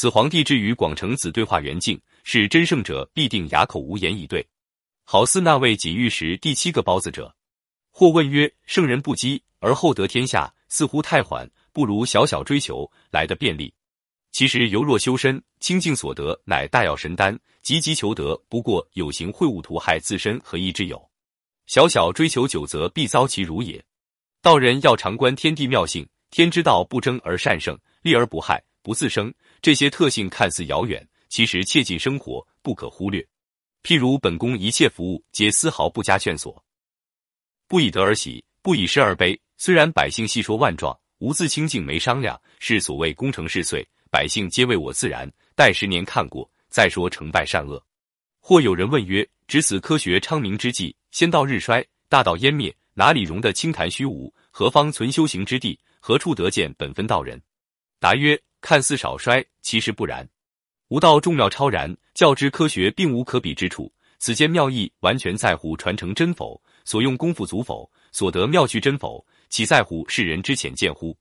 此皇帝之与广成子对话圆镜，是真圣者必定哑口无言以对。好似那位锦玉石第七个包子者，或问曰：圣人不积而后得天下，似乎太缓，不如小小追求来的便利。其实犹若修身，清净所得乃大药神丹，急急求得，不过有形秽物图害自身何益之有？小小追求久，则必遭其辱也。道人要常观天地妙性，天之道不争而善胜，利而不害，不自生。这些特性看似遥远，其实切近生活，不可忽略。譬如本宫一切服务，皆丝毫不加劝索，不以得而喜，不以失而悲。虽然百姓戏说万状，无自清净没商量，是所谓功成事遂。百姓皆为我自然，待十年看过，再说成败善恶。或有人问曰：值此科学昌明之际，先到日衰，大道湮灭，哪里容得清谈虚无？何方存修行之地？何处得见本分道人？答曰：看似少衰，其实不然。吾道众妙超然，较之科学并无可比之处。此间妙义完全在乎传承真否，所用功夫足否，所得妙趣真否，岂在乎世人之浅见乎？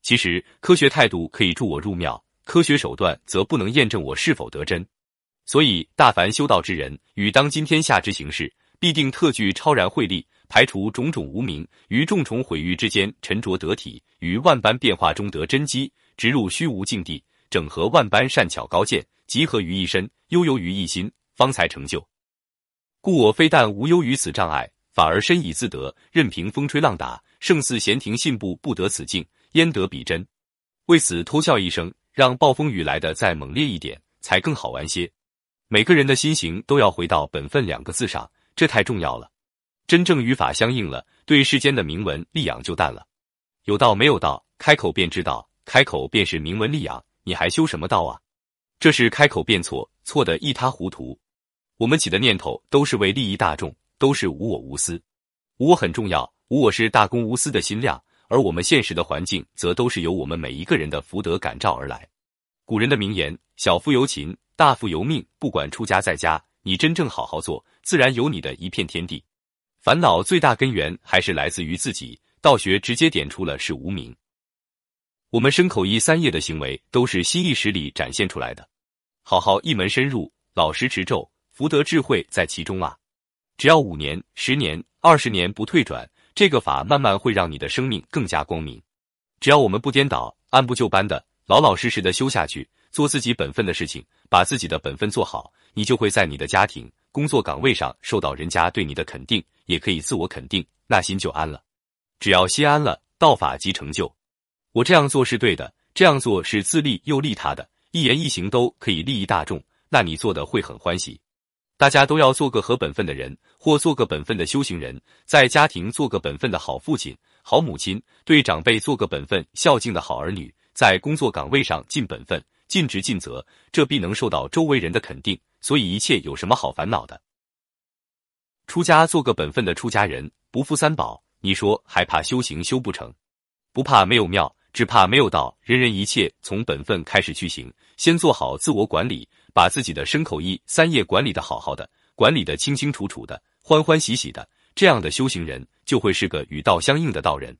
其实科学态度可以助我入庙。科学手段则不能验证我是否得真，所以大凡修道之人与当今天下之形势，必定特具超然慧力，排除种种无名，于重重毁誉之间沉着得体，于万般变化中得真机，直入虚无境地，整合万般善巧高见，集合于一身，悠游于一心，方才成就。故我非但无忧于此障碍，反而深以自得，任凭风吹浪打，胜似闲庭信步不得此境，焉得比真？为此偷笑一声。让暴风雨来的再猛烈一点，才更好玩些。每个人的心行都要回到本分两个字上，这太重要了。真正与法相应了，对世间的名闻利养就淡了。有道没有道，开口便知道，开口便是名闻利养，你还修什么道啊？这是开口便错，错的一塌糊涂。我们起的念头都是为利益大众，都是无我无私。无我很重要，无我是大公无私的心量。而我们现实的环境，则都是由我们每一个人的福德感召而来。古人的名言：“小富由勤，大富由命。”不管出家在家，你真正好好做，自然有你的一片天地。烦恼最大根源还是来自于自己。道学直接点出了是无名。我们身口意三业的行为，都是心意识里展现出来的。好好一门深入，老实持咒，福德智慧在其中啊！只要五年、十年、二十年不退转。这个法慢慢会让你的生命更加光明。只要我们不颠倒，按部就班的老老实实的修下去，做自己本分的事情，把自己的本分做好，你就会在你的家庭、工作岗位上受到人家对你的肯定，也可以自我肯定，那心就安了。只要心安了，道法即成就。我这样做是对的，这样做是自利又利他的，一言一行都可以利益大众，那你做的会很欢喜。大家都要做个合本分的人，或做个本分的修行人，在家庭做个本分的好父亲、好母亲，对长辈做个本分孝敬的好儿女，在工作岗位上尽本分、尽职尽责，这必能受到周围人的肯定。所以一切有什么好烦恼的？出家做个本分的出家人，不负三宝，你说还怕修行修不成？不怕没有庙，只怕没有道。人人一切从本分开始去行，先做好自我管理。把自己的身口意三业管理的好好的，管理的清清楚楚的，欢欢喜喜的，这样的修行人就会是个与道相应的道人。